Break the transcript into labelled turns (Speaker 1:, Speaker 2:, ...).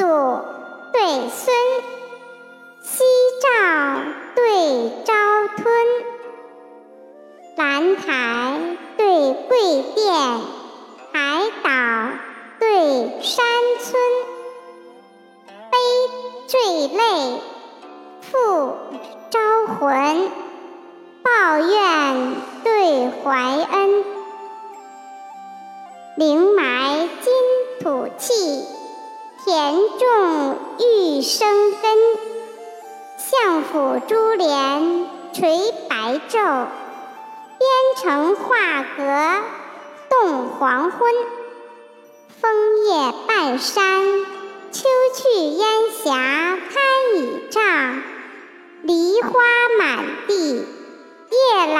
Speaker 1: 祖对孙，夕照对朝吞，兰台对桂殿，海岛对山村，悲坠泪，复招魂，抱怨对怀恩，灵埋金土气。田种玉生根，相府珠帘垂白昼，边城画阁动黄昏。枫叶半山，秋去烟霞堪倚杖，梨花满地，夜来